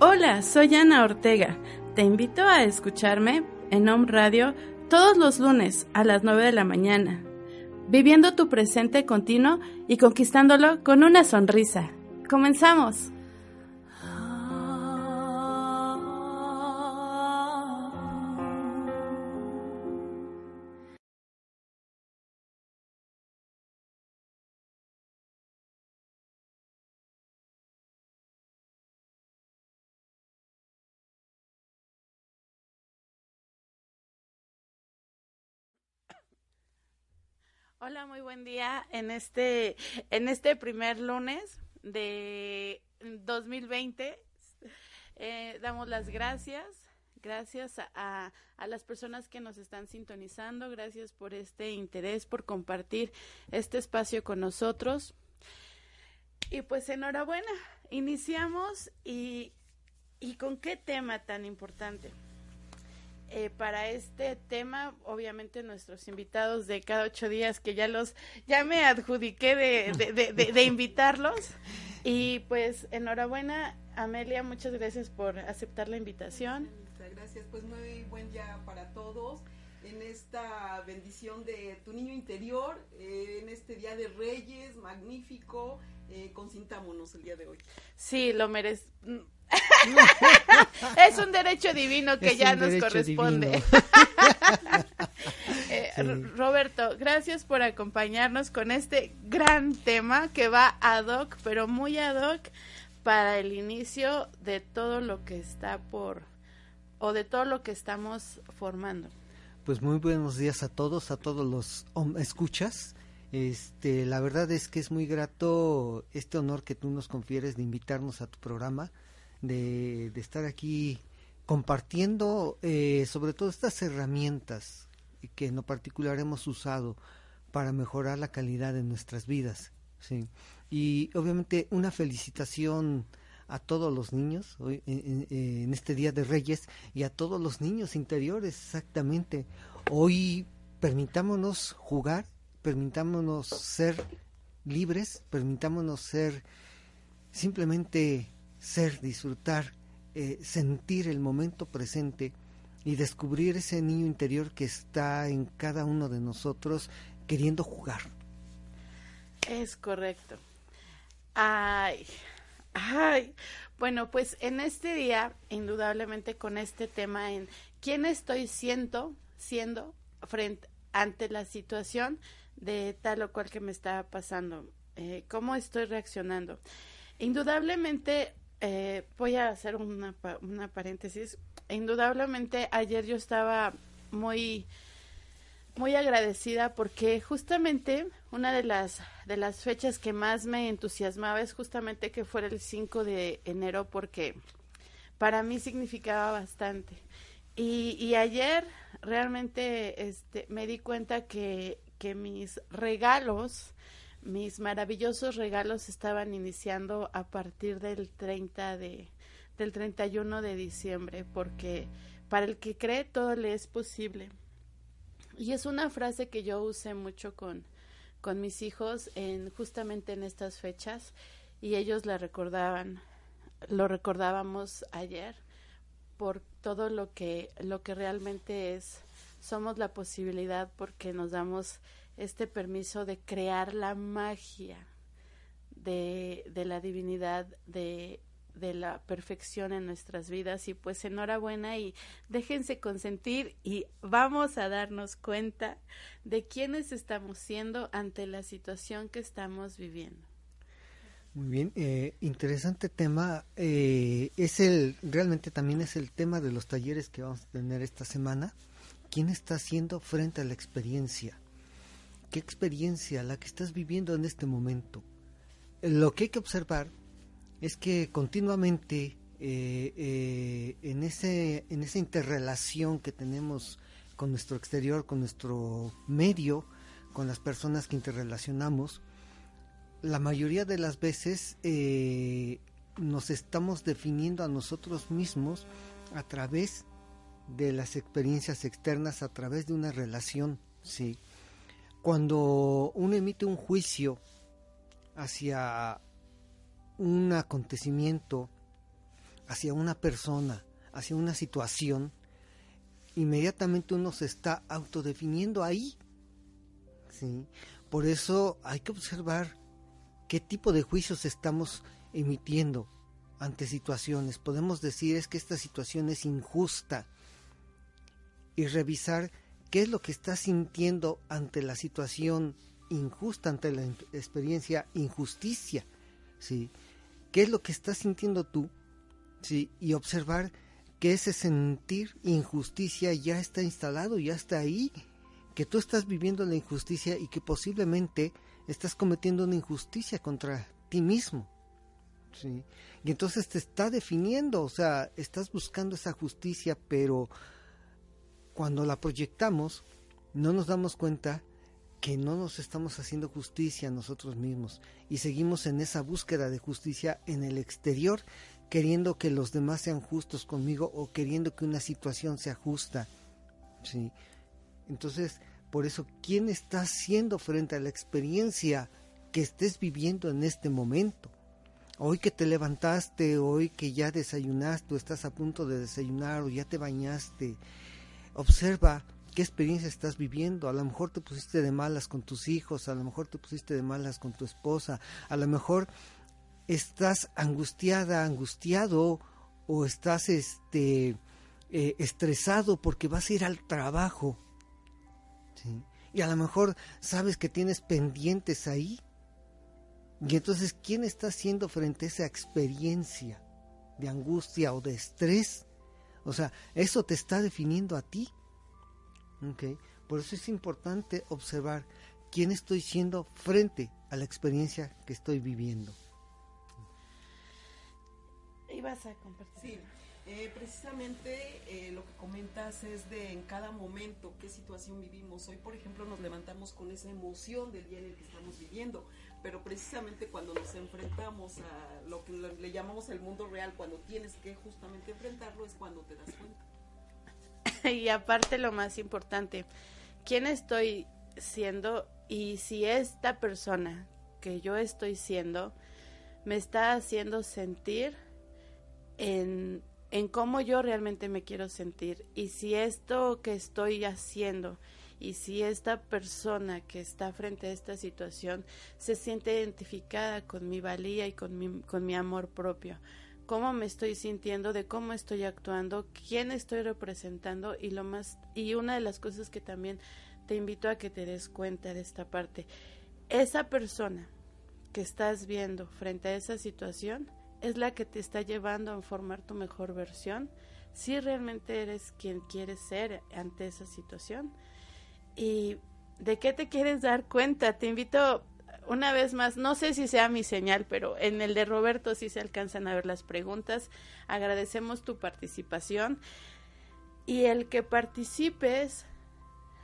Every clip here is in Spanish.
Hola, soy Ana Ortega. Te invito a escucharme en Home Radio todos los lunes a las 9 de la mañana, viviendo tu presente continuo y conquistándolo con una sonrisa. ¡Comenzamos! Hola, muy buen día en este en este primer lunes de 2020. Eh, damos las gracias, gracias a, a, las personas que nos están sintonizando, gracias por este interés, por compartir este espacio con nosotros. Y pues enhorabuena, iniciamos y, y con qué tema tan importante. Eh, para este tema, obviamente nuestros invitados de cada ocho días, que ya los, ya me adjudiqué de, de, de, de invitarlos. Y pues enhorabuena, Amelia, muchas gracias por aceptar la invitación. Muchas gracias, pues muy buen día para todos en esta bendición de tu niño interior, eh, en este día de Reyes, magnífico, eh, consintámonos el día de hoy. Sí, lo merece. es un derecho divino que es ya nos corresponde. eh, sí. Roberto, gracias por acompañarnos con este gran tema que va ad hoc, pero muy ad hoc para el inicio de todo lo que está por o de todo lo que estamos formando. Pues muy buenos días a todos, a todos los escuchas. Este, la verdad es que es muy grato este honor que tú nos confieres de invitarnos a tu programa, de, estar aquí compartiendo eh, sobre todo estas herramientas que en lo particular hemos usado para mejorar la calidad de nuestras vidas. ¿sí? Y obviamente una felicitación a todos los niños hoy, en, en, este Día de Reyes y a todos los niños interiores, exactamente. Hoy permitámonos jugar, permitámonos ser libres, permitámonos ser simplemente ser, disfrutar, eh, sentir el momento presente y descubrir ese niño interior que está en cada uno de nosotros queriendo jugar. Es correcto. Ay, Ay, bueno, pues en este día, indudablemente con este tema en quién estoy siendo, siendo frente ante la situación de tal o cual que me está pasando, eh, cómo estoy reaccionando. Indudablemente, eh, voy a hacer una, una paréntesis. Indudablemente, ayer yo estaba muy muy agradecida porque justamente una de las de las fechas que más me entusiasmaba es justamente que fuera el 5 de enero porque para mí significaba bastante. Y, y ayer realmente este me di cuenta que, que mis regalos, mis maravillosos regalos estaban iniciando a partir del 30 de del 31 de diciembre porque para el que cree todo le es posible. Y es una frase que yo usé mucho con, con mis hijos en justamente en estas fechas y ellos la recordaban, lo recordábamos ayer por todo lo que lo que realmente es somos la posibilidad porque nos damos este permiso de crear la magia de, de la divinidad de de la perfección en nuestras vidas y pues enhorabuena y déjense consentir y vamos a darnos cuenta de quiénes estamos siendo ante la situación que estamos viviendo. Muy bien, eh, interesante tema. Eh, es el, realmente también es el tema de los talleres que vamos a tener esta semana. ¿Quién está haciendo frente a la experiencia? ¿Qué experiencia la que estás viviendo en este momento? Lo que hay que observar es que continuamente eh, eh, en, ese, en esa interrelación que tenemos con nuestro exterior, con nuestro medio, con las personas que interrelacionamos, la mayoría de las veces eh, nos estamos definiendo a nosotros mismos a través de las experiencias externas, a través de una relación, ¿sí? Cuando uno emite un juicio hacia un acontecimiento, hacia una persona, hacia una situación, inmediatamente uno se está autodefiniendo ahí. ¿sí? Por eso hay que observar qué tipo de juicios estamos emitiendo ante situaciones. Podemos decir es que esta situación es injusta y revisar qué es lo que estás sintiendo ante la situación injusta, ante la experiencia injusticia, ¿sí? ¿Qué es lo que estás sintiendo tú? ¿Sí? Y observar que ese sentir injusticia ya está instalado, ya está ahí, que tú estás viviendo la injusticia y que posiblemente estás cometiendo una injusticia contra ti mismo. ¿sí? Y entonces te está definiendo, o sea, estás buscando esa justicia, pero cuando la proyectamos, no nos damos cuenta que no nos estamos haciendo justicia a nosotros mismos y seguimos en esa búsqueda de justicia en el exterior, queriendo que los demás sean justos conmigo o queriendo que una situación sea justa. ¿sí? Entonces, por eso, ¿quién está siendo frente a la experiencia que estés viviendo en este momento? Hoy que te levantaste, hoy que ya desayunaste o estás a punto de desayunar o ya te bañaste, observa qué experiencia estás viviendo. A lo mejor te pusiste de malas con tus hijos, a lo mejor te pusiste de malas con tu esposa, a lo mejor estás angustiada, angustiado o estás este eh, estresado porque vas a ir al trabajo. Y a lo mejor sabes que tienes pendientes ahí y entonces, ¿quién está haciendo frente a esa experiencia de angustia o de estrés? O sea, eso te está definiendo a ti. ¿Okay? Por eso es importante observar quién estoy siendo frente a la experiencia que estoy viviendo. Ibas a compartir. Sí, eh, precisamente eh, lo que comentas es de en cada momento qué situación vivimos. Hoy, por ejemplo, nos levantamos con esa emoción del día en el que estamos viviendo pero precisamente cuando nos enfrentamos a lo que le llamamos el mundo real, cuando tienes que justamente enfrentarlo, es cuando te das cuenta. y aparte lo más importante, ¿quién estoy siendo? Y si esta persona que yo estoy siendo me está haciendo sentir en, en cómo yo realmente me quiero sentir. Y si esto que estoy haciendo y si esta persona que está frente a esta situación se siente identificada con mi valía y con mi, con mi amor propio, cómo me estoy sintiendo, de cómo estoy actuando, quién estoy representando y lo más y una de las cosas que también te invito a que te des cuenta de esta parte, esa persona que estás viendo frente a esa situación es la que te está llevando a formar tu mejor versión, si realmente eres quien quieres ser ante esa situación ¿Y de qué te quieres dar cuenta? Te invito una vez más, no sé si sea mi señal, pero en el de Roberto sí se alcanzan a ver las preguntas. Agradecemos tu participación. Y el que participes,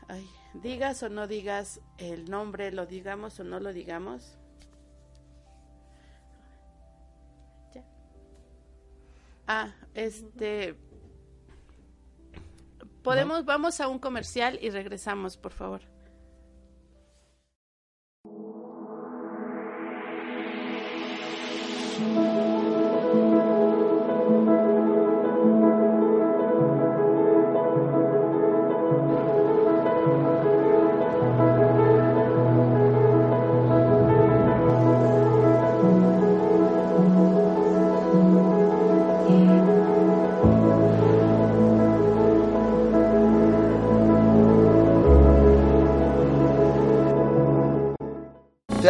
ay, digas o no digas el nombre, lo digamos o no lo digamos. Ah, este, Podemos, vamos a un comercial y regresamos, por favor.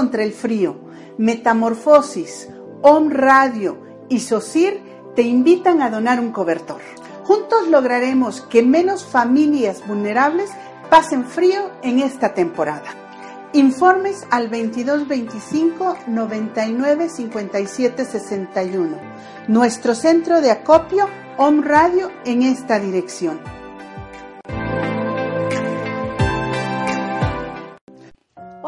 Contra el frío, Metamorfosis, Om Radio y SOCIR te invitan a donar un cobertor. Juntos lograremos que menos familias vulnerables pasen frío en esta temporada. Informes al 2225 99 57 61. Nuestro centro de acopio Om Radio en esta dirección.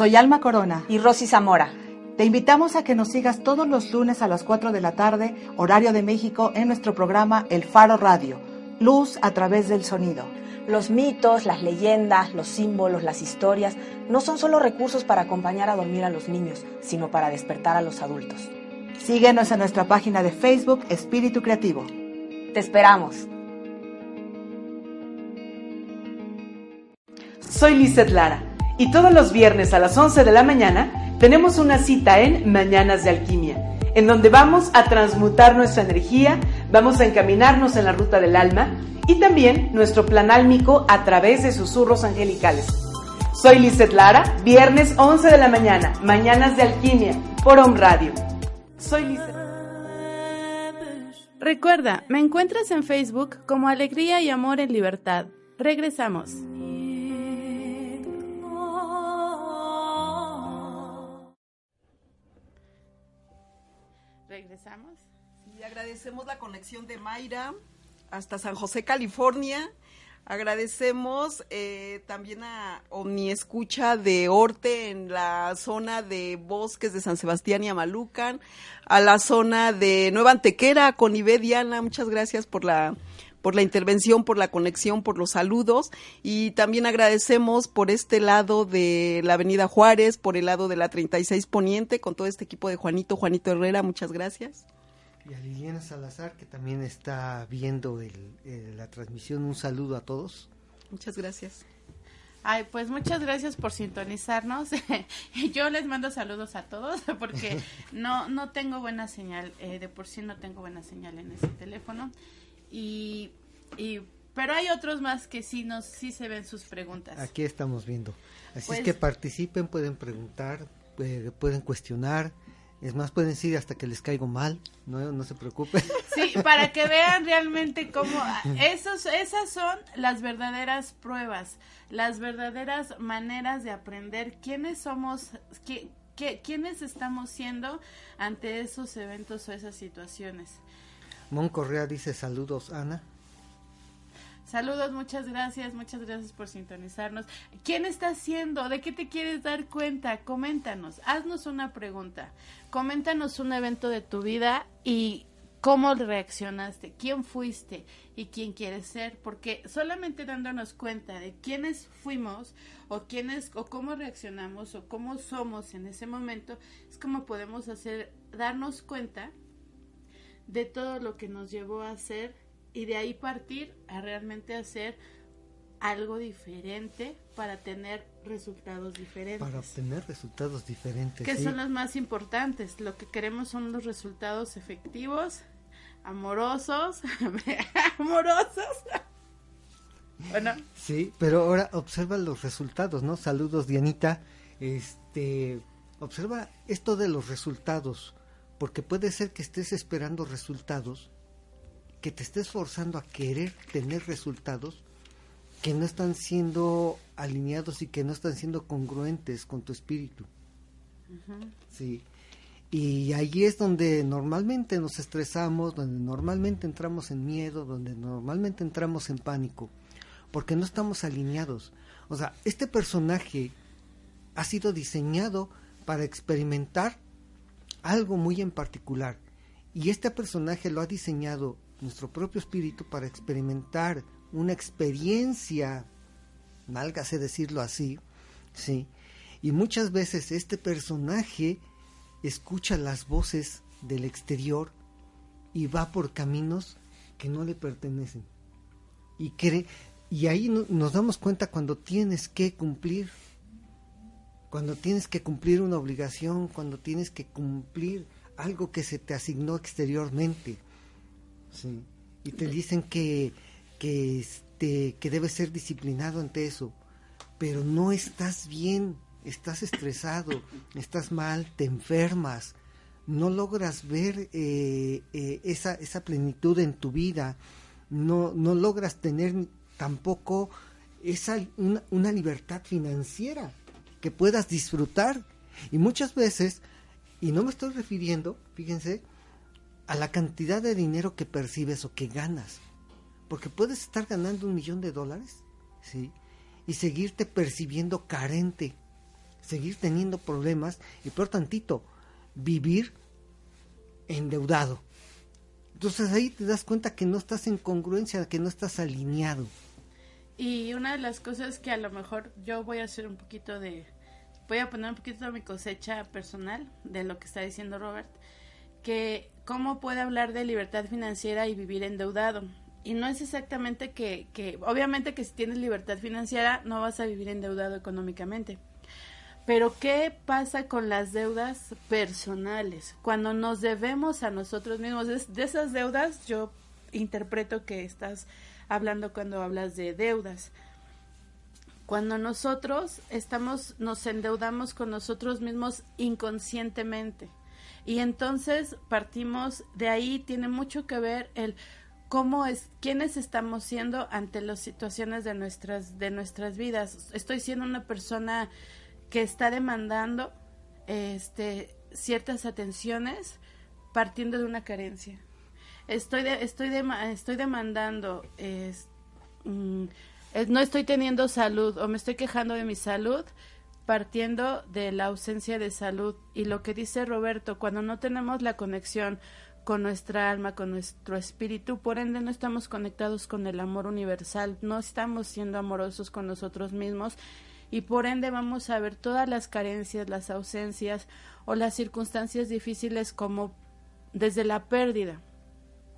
Soy Alma Corona Y Rosy Zamora. Te invitamos a que nos sigas todos los lunes a las 4 de la tarde, horario de México, en nuestro programa El Faro Radio, Luz a través del sonido. Los mitos, las leyendas, los símbolos, las historias no son solo recursos para acompañar a dormir a los niños, sino para despertar a los adultos. Síguenos en nuestra página de Facebook Espíritu Creativo. Te esperamos. Soy Lizeth Lara y todos los viernes a las 11 de la mañana tenemos una cita en Mañanas de Alquimia, en donde vamos a transmutar nuestra energía, vamos a encaminarnos en la ruta del alma y también nuestro plan álmico a través de susurros angelicales. Soy Lizeth Lara, viernes 11 de la mañana, Mañanas de Alquimia, por Home Radio. Soy Lizeth. Recuerda, me encuentras en Facebook como Alegría y Amor en Libertad. Regresamos. Regresamos. Y agradecemos la conexión de Mayra hasta San José, California. Agradecemos eh, también a Omni Escucha de Orte en la zona de bosques de San Sebastián y Amalucan, a la zona de Nueva Antequera con Ibe. Muchas gracias por la por la intervención, por la conexión, por los saludos y también agradecemos por este lado de la Avenida Juárez, por el lado de la 36 Poniente con todo este equipo de Juanito, Juanito Herrera, muchas gracias. Y a Liliana Salazar, que también está viendo el- eh, la transmisión, un saludo a todos. Muchas gracias. Ay, pues muchas gracias por sintonizarnos. Yo les mando saludos a todos porque no no tengo buena señal, eh, de por sí no tengo buena señal en ese teléfono y, y pero hay otros más que sí nos sí se ven sus preguntas. Aquí estamos viendo. Así Pues- es que participen, pueden preguntar, eh, pueden cuestionar. Es más, pueden decir hasta que les caigo mal, no, no se preocupen. Sí, para que vean realmente cómo esos esas son las verdaderas pruebas, las verdaderas maneras de aprender quiénes somos, qué, qué- quiénes estamos siendo ante esos eventos o esas situaciones. Mon Correa dice saludos, Ana. Saludos, muchas gracias, muchas gracias por sintonizarnos. ¿Quién está haciendo? ¿De qué te quieres dar cuenta? Coméntanos, haznos una pregunta. Coméntanos un evento de tu vida y cómo reaccionaste, quién fuiste y quién quieres ser, porque solamente dándonos cuenta de quiénes fuimos o quiénes o cómo reaccionamos o cómo somos en ese momento es como podemos hacer darnos cuenta de todo lo que nos llevó a hacer y de ahí partir a realmente hacer algo diferente para tener resultados diferentes. Para obtener resultados diferentes. que sí. son los más importantes. Lo que queremos son los resultados efectivos, amorosos, amorosos. Bueno, Sí, pero ahora observa los resultados, ¿no? Saludos, Dianita. Este, observa esto de los resultados, porque puede ser que estés esperando resultados, que te estés forzando a querer tener resultados que no están siendo alineados y que no están siendo congruentes con tu espíritu. Sí. Y ahí es donde normalmente nos estresamos, donde normalmente entramos en miedo, donde normalmente entramos en pánico, porque no estamos alineados. O sea, este personaje ha sido diseñado para experimentar algo muy en particular. Y este personaje lo ha diseñado nuestro propio espíritu para experimentar una experiencia, válgase decirlo así, ¿sí? Y muchas veces este personaje escucha las voces del exterior y va por caminos que no le pertenecen. Y cree, y ahí no- nos damos cuenta cuando tienes que cumplir cuando tienes que cumplir una obligación, cuando tienes que cumplir algo que se te asignó exteriormente. Sí. Y te dicen que, que, este, que debes ser disciplinado ante eso, pero no estás bien, estás estresado, estás mal, te enfermas, no logras ver eh, eh, esa, esa plenitud en tu vida, no, no logras tener tampoco esa, una, una libertad financiera que puedas disfrutar. Y muchas veces, y no me estoy refiriendo, fíjense, a la cantidad de dinero que percibes o que ganas. Porque puedes estar ganando un millón de dólares, ¿sí? Y seguirte percibiendo carente, seguir teniendo problemas y por tantito, vivir endeudado. Entonces ahí te das cuenta que no estás en congruencia, que no estás alineado. Y una de las cosas que a lo mejor yo voy a hacer un poquito de, voy a poner un poquito de mi cosecha personal de lo que está diciendo Robert, que cómo puede hablar de libertad financiera y vivir endeudado. Y no es exactamente que, que, obviamente que si tienes libertad financiera no vas a vivir endeudado económicamente. Pero ¿qué pasa con las deudas personales? Cuando nos debemos a nosotros mismos, de esas deudas yo interpreto que estás hablando cuando hablas de deudas. Cuando nosotros estamos, nos endeudamos con nosotros mismos inconscientemente. Y entonces partimos de ahí, tiene mucho que ver el cómo es, quiénes estamos siendo ante las situaciones de nuestras, de nuestras vidas. Estoy siendo una persona que está demandando este, ciertas atenciones partiendo de una carencia estoy estoy estoy demandando mm, no estoy teniendo salud o me estoy quejando de mi salud partiendo de la ausencia de salud. Y lo que dice Roberto cuando no tenemos la conexión con nuestra alma, con nuestro espíritu, por ende no estamos conectados con el amor universal, no estamos siendo amorosos con nosotros mismos y por ende vamos a ver todas las carencias, las ausencias o las circunstancias difíciles como desde la pérdida,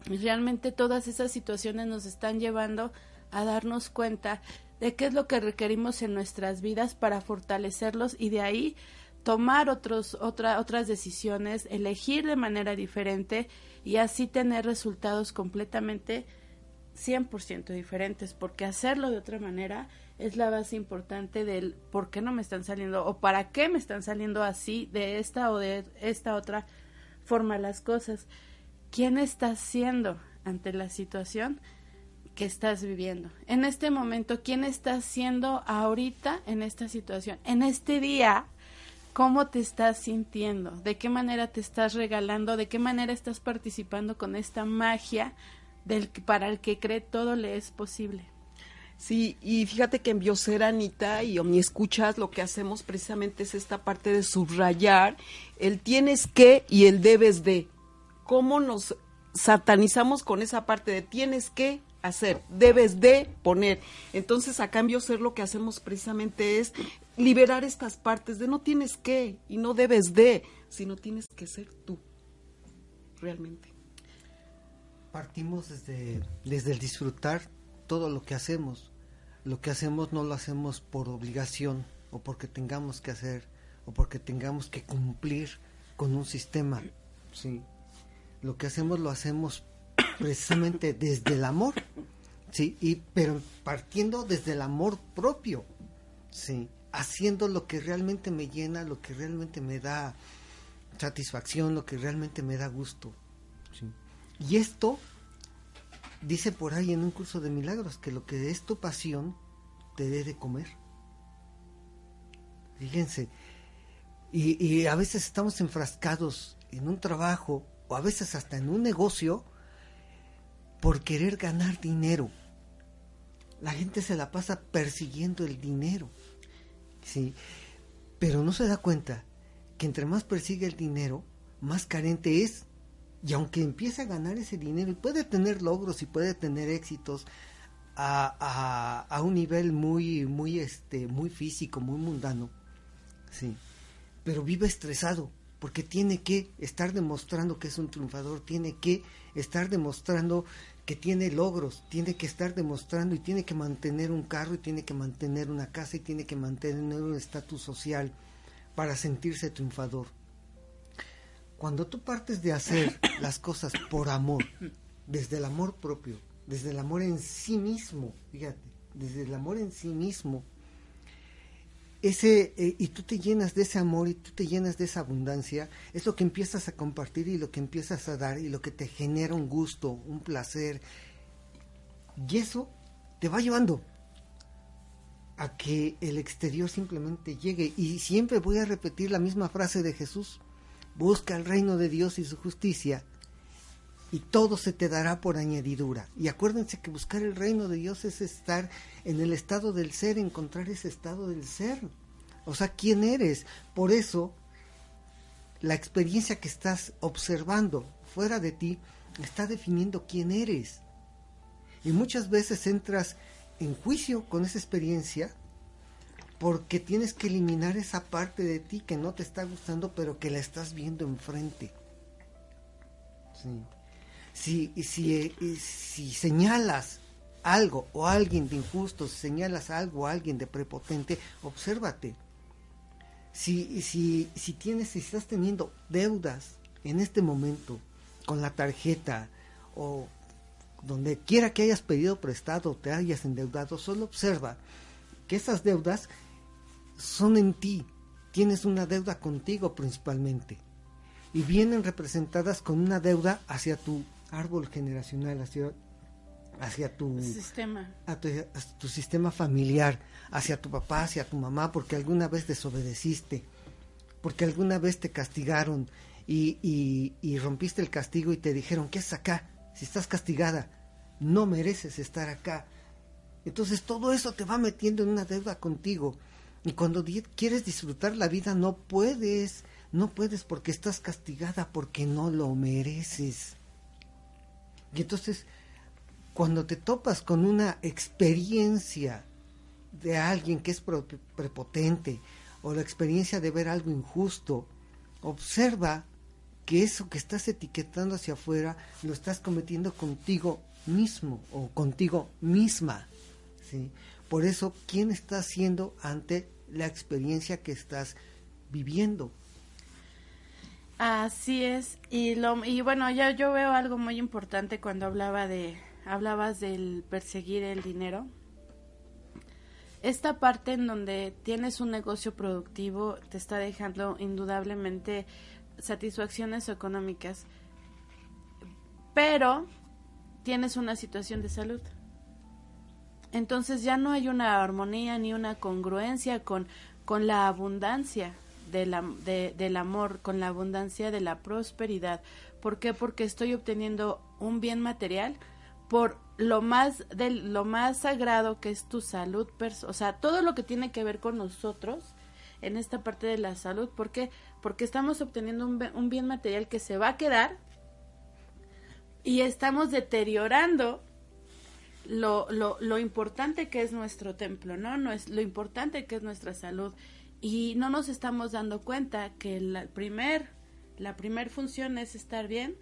realmente todas esas situaciones nos están llevando a darnos cuenta de qué es lo que requerimos en nuestras vidas para fortalecerlos y de ahí tomar otros, otra, otras decisiones, elegir de manera diferente y así tener resultados completamente 100% diferentes, porque hacerlo de otra manera es la base importante del por qué no me están saliendo o para qué me están saliendo así de esta o de esta otra forma las cosas. ¿Quién estás siendo ante la situación que estás viviendo? En este momento, ¿quién estás siendo ahorita en esta situación? En este día, ¿cómo te estás sintiendo? ¿De qué manera te estás regalando? ¿De qué manera estás participando con esta magia del para el que cree todo le es posible? Sí, y fíjate que en Biosera, Anita y Omni Escuchas, lo que hacemos precisamente es esta parte de subrayar el tienes que y el debes de cómo nos satanizamos con esa parte de tienes que hacer, debes de poner. Entonces, a cambio, ser lo que hacemos precisamente es liberar estas partes de no tienes que y no debes de, sino tienes que ser tú, realmente. Partimos desde, desde el disfrutar todo lo que hacemos. Lo que hacemos no lo hacemos por obligación o porque tengamos que hacer o porque tengamos que cumplir con un sistema. Sí, lo que hacemos lo hacemos precisamente desde el amor, sí, y pero partiendo desde el amor propio, sí, haciendo lo que realmente me llena, lo que realmente me da satisfacción, lo que realmente me da gusto. Sí. Y esto dice por ahí en un curso de milagros que lo que es tu pasión te dé de comer. Fíjense, y, y a veces estamos enfrascados en un trabajo a veces hasta en un negocio por querer ganar dinero. La gente se la pasa persiguiendo el dinero. ¿sí? Pero no se da cuenta que entre más persigue el dinero, más carente es. Y aunque empiece a ganar ese dinero y puede tener logros y puede tener éxitos a, a, un nivel muy, muy, este, muy físico, muy mundano, sí, pero vive estresado porque tiene que estar demostrando que es un triunfador, tiene que estar demostrando que tiene logros, tiene que estar demostrando y tiene que mantener un carro y tiene que mantener una casa y tiene que mantener un estatus social. para sentirse triunfador. Cuando tú partes de hacer las cosas por amor, desde el amor propio, desde el amor en sí mismo, fíjate, desde el amor en sí mismo, ese eh, y tú te llenas de ese amor y tú te llenas de esa abundancia, es lo que empiezas a compartir y lo que empiezas a dar y lo que te genera un gusto, un placer. Y eso te va llevando a que el exterior simplemente llegue. Y siempre voy a repetir la misma frase de Jesús. Busca el reino de Dios y su justicia y todo se te dará por añadidura. Y acuérdense que buscar el reino de Dios es estar en el estado del ser, encontrar ese estado del ser. O sea, ¿quién eres? Por eso, la experiencia que estás observando fuera de ti está definiendo quién eres. Y muchas veces entras en juicio con esa experiencia porque tienes que eliminar esa parte de ti que no te está gustando, pero que la estás viendo enfrente. Si, si, si señalas algo o alguien de injusto, si señalas algo o alguien de prepotente, obsérvate. Si, si, si tienes, si estás teniendo deudas en este momento con la tarjeta o donde quiera que hayas pedido prestado o te hayas endeudado, solo observa que esas deudas son en ti. Tienes una deuda contigo principalmente. Y vienen representadas con una deuda hacia tu árbol generacional, hacia, hacia tu sistema. A tu, sistema familiar, hacia tu papá, hacia tu mamá, porque alguna vez desobedeciste, porque alguna vez te castigaron y, y, y rompiste el castigo y te dijeron, ¿qué es acá? Si estás castigada, no mereces estar acá. Entonces todo eso te va metiendo en una deuda contigo y cuando quieres disfrutar la vida no puedes, no puedes porque estás castigada, porque no lo mereces. Y entonces, cuando te topas con una experiencia de alguien que es prepotente o la experiencia de ver algo injusto, observa que eso que estás etiquetando hacia afuera lo estás cometiendo contigo mismo o contigo misma. ¿sí? Por eso, ¿quién está haciendo ante la experiencia que estás viviendo? Así es. Y, lo, y bueno, ya yo veo algo muy importante cuando hablaba de, hablabas del perseguir el dinero. Esta parte en donde tienes un negocio productivo te está dejando indudablemente satisfacciones económicas, pero tienes una situación de salud entonces ya no hay una armonía ni una congruencia con, con la abundancia de la, del amor, con la abundancia de la prosperidad. ¿Por qué? Porque estoy obteniendo un bien material por lo más de lo más sagrado que es tu salud, o sea, todo lo que tiene que ver con nosotros en esta parte de la salud, ¿por qué? Porque estamos obteniendo un, un bien material que se va a quedar y estamos deteriorando lo, lo, lo importante que es nuestro templo, ¿no? no es, lo importante que es nuestra salud. Y no nos estamos dando cuenta que la primer, la primer función es estar bien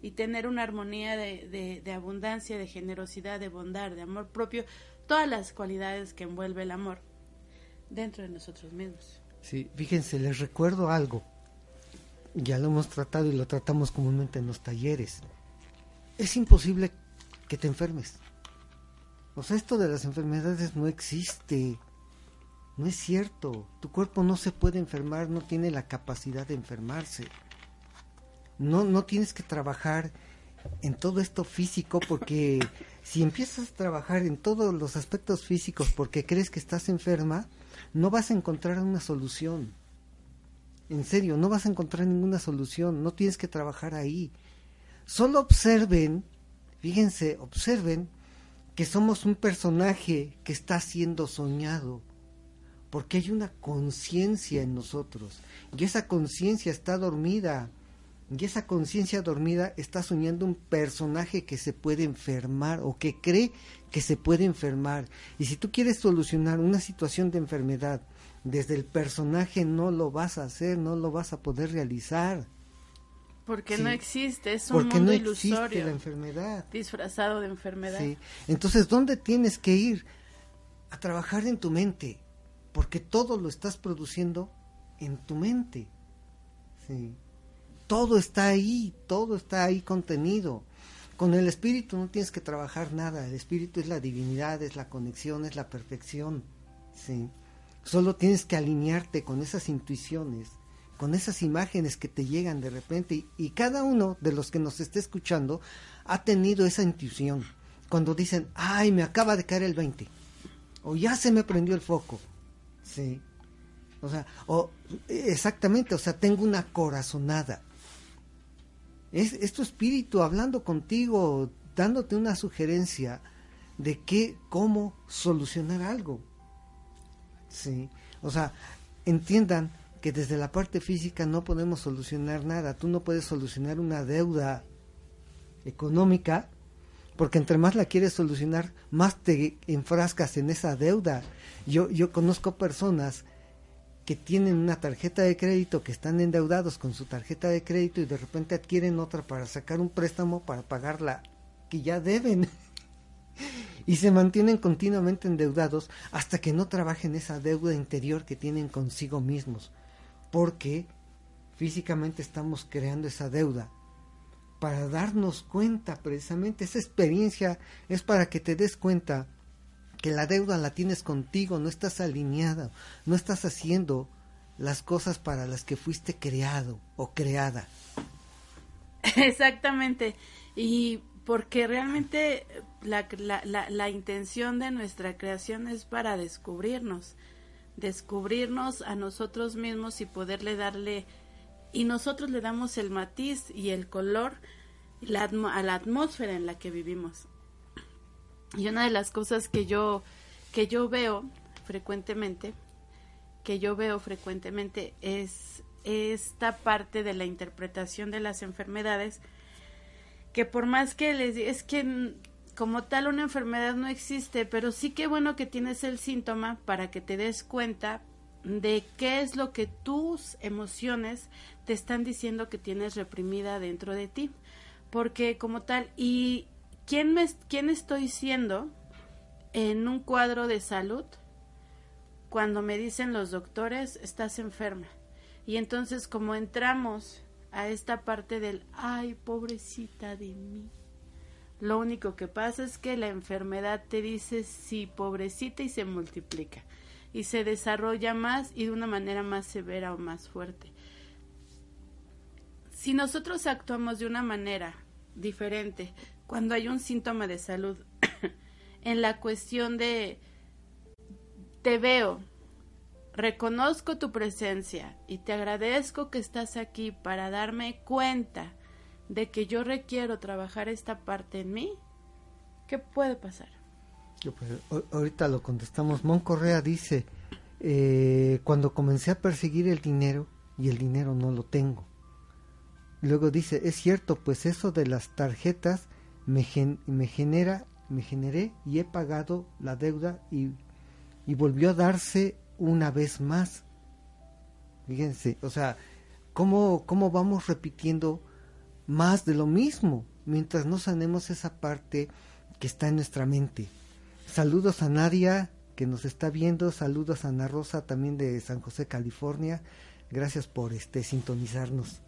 y tener una armonía de, de, abundancia, de generosidad, de bondad, de amor propio, todas las cualidades que envuelve el amor dentro de nosotros mismos. Sí, fíjense, les recuerdo algo. Ya lo hemos tratado y lo tratamos comúnmente en los talleres. Es imposible que te enfermes. O sea, esto de las enfermedades no existe. No es cierto. Tu cuerpo no se puede enfermar, no tiene la capacidad de enfermarse. No, no tienes que trabajar en todo esto físico porque si empiezas a trabajar en todos los aspectos físicos porque crees que estás enferma, no vas a encontrar una solución. En serio, no vas a encontrar ninguna solución, no tienes que trabajar ahí. Solo observen, fíjense, observen que somos un personaje que está siendo soñado, porque hay una conciencia en nosotros, y esa conciencia está dormida, y esa conciencia dormida está soñando un personaje que se puede enfermar o que cree que se puede enfermar. Y si tú quieres solucionar una situación de enfermedad desde el personaje, no lo vas a hacer, no lo vas a poder realizar. Porque no existe, es un mundo ilusorio. la enfermedad. Disfrazado de enfermedad. Entonces, ¿dónde tienes que ir? A trabajar en tu mente, porque todo lo estás produciendo en tu mente. Sí. Todo está ahí, todo está ahí contenido. Con el espíritu no tienes que trabajar nada, el espíritu es la divinidad, es la conexión, es la perfección. Sí. Solo tienes que alinearte con esas intuiciones, con esas imágenes que te llegan de repente y, y cada uno de los que nos esté escuchando ha tenido esa intuición. Cuando dicen, ay, me acaba de caer el 20, o ya se me prendió el foco. Sí. O sea, o exactamente, o sea, tengo una corazonada. Es, es tu espíritu hablando contigo, dándote una sugerencia de qué, cómo solucionar algo. Sí. O sea, entiendan que desde la parte física no podemos solucionar nada. Tú no puedes solucionar una deuda económica porque entre más la quieres solucionar, más te enfrascas en esa deuda. Yo, yo conozco personas que tienen una tarjeta de crédito, que están endeudados con su tarjeta de crédito y de repente adquieren otra para sacar un préstamo para pagar la que ya deben. y se mantienen continuamente endeudados hasta que no trabajen esa deuda interior que tienen consigo mismos. Porque físicamente estamos creando esa deuda para darnos cuenta precisamente esa experiencia es para que te des cuenta que la deuda la tienes contigo, no estás alineada, no estás haciendo las cosas para las que fuiste creado o creada. Exactamente. Y porque realmente la, la, la, la, intención de nuestra creación es para descubrirnos, descubrirnos a nosotros mismos y poderle darle y nosotros le damos el matiz y el color a la atmósfera en la que vivimos. Y una de las cosas que yo que yo veo frecuentemente, que yo veo frecuentemente es esta parte de la interpretación de las enfermedades que por más que les es que como tal una enfermedad no existe, pero sí que bueno que tienes el síntoma para que te des cuenta de qué es lo que tus emociones te están diciendo que tienes reprimida dentro de ti. Porque como tal, ¿y quién, me, quién estoy siendo en un cuadro de salud cuando me dicen los doctores estás enferma? Y entonces como entramos a esta parte del, ay, pobrecita de mí. Lo único que pasa es que la enfermedad te dice sí, pobrecita y se multiplica y se desarrolla más y de una manera más severa o más fuerte. Si nosotros actuamos de una manera diferente cuando hay un síntoma de salud en la cuestión de te veo, reconozco tu presencia y te agradezco que estás aquí para darme cuenta de que yo requiero trabajar esta parte en mí, ¿qué puede pasar? Pues, ahorita lo contestamos. Mon Correa dice, eh, cuando comencé a perseguir el dinero y el dinero no lo tengo. Luego dice, es cierto, pues eso de las tarjetas me, me genera, me generé y he pagado la deuda y, y volvió a darse una vez más. Fíjense, o sea, ¿cómo, cómo vamos repitiendo más de lo mismo mientras no sanemos esa parte que está en nuestra mente? Saludos a Nadia que nos está viendo, saludos a Ana Rosa también de San José, California. Gracias por este sintonizarnos.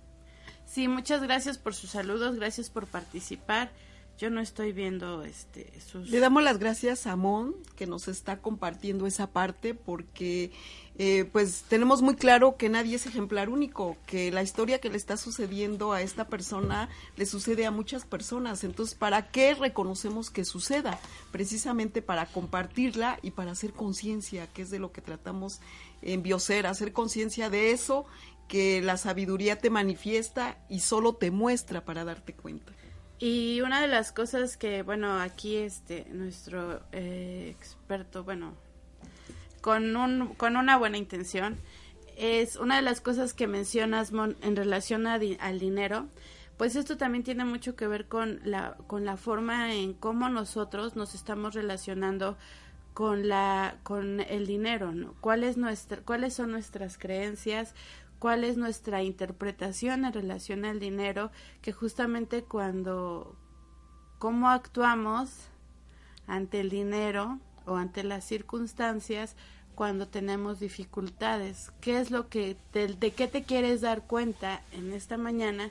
Sí, muchas gracias por sus saludos, gracias por participar. Yo no estoy viendo este sus... Le damos las gracias a Mon que nos está compartiendo esa parte porque eh, pues tenemos muy claro que nadie es ejemplar único, que la historia que le está sucediendo a esta persona le sucede a muchas personas. Entonces, ¿para qué reconocemos que suceda? Precisamente para compartirla y para hacer conciencia, que es de lo que tratamos en Biocer, hacer conciencia de eso que la sabiduría te manifiesta y solo te muestra para darte cuenta. Y una de las cosas que, bueno, aquí este, nuestro eh, experto, bueno, con, un, con una buena intención, es una de las cosas que mencionas en relación al dinero, pues esto también tiene mucho que ver con la, con la forma en cómo nosotros nos estamos relacionando con la con el dinero, ¿no? ¿Cuál es nuestra, cuáles son nuestras creencias, cuál es nuestra interpretación en relación al dinero, que justamente cuando, cómo actuamos ante el dinero o ante las circunstancias, cuando tenemos dificultades. ¿Qué es lo que, de, de qué te quieres dar cuenta en esta mañana?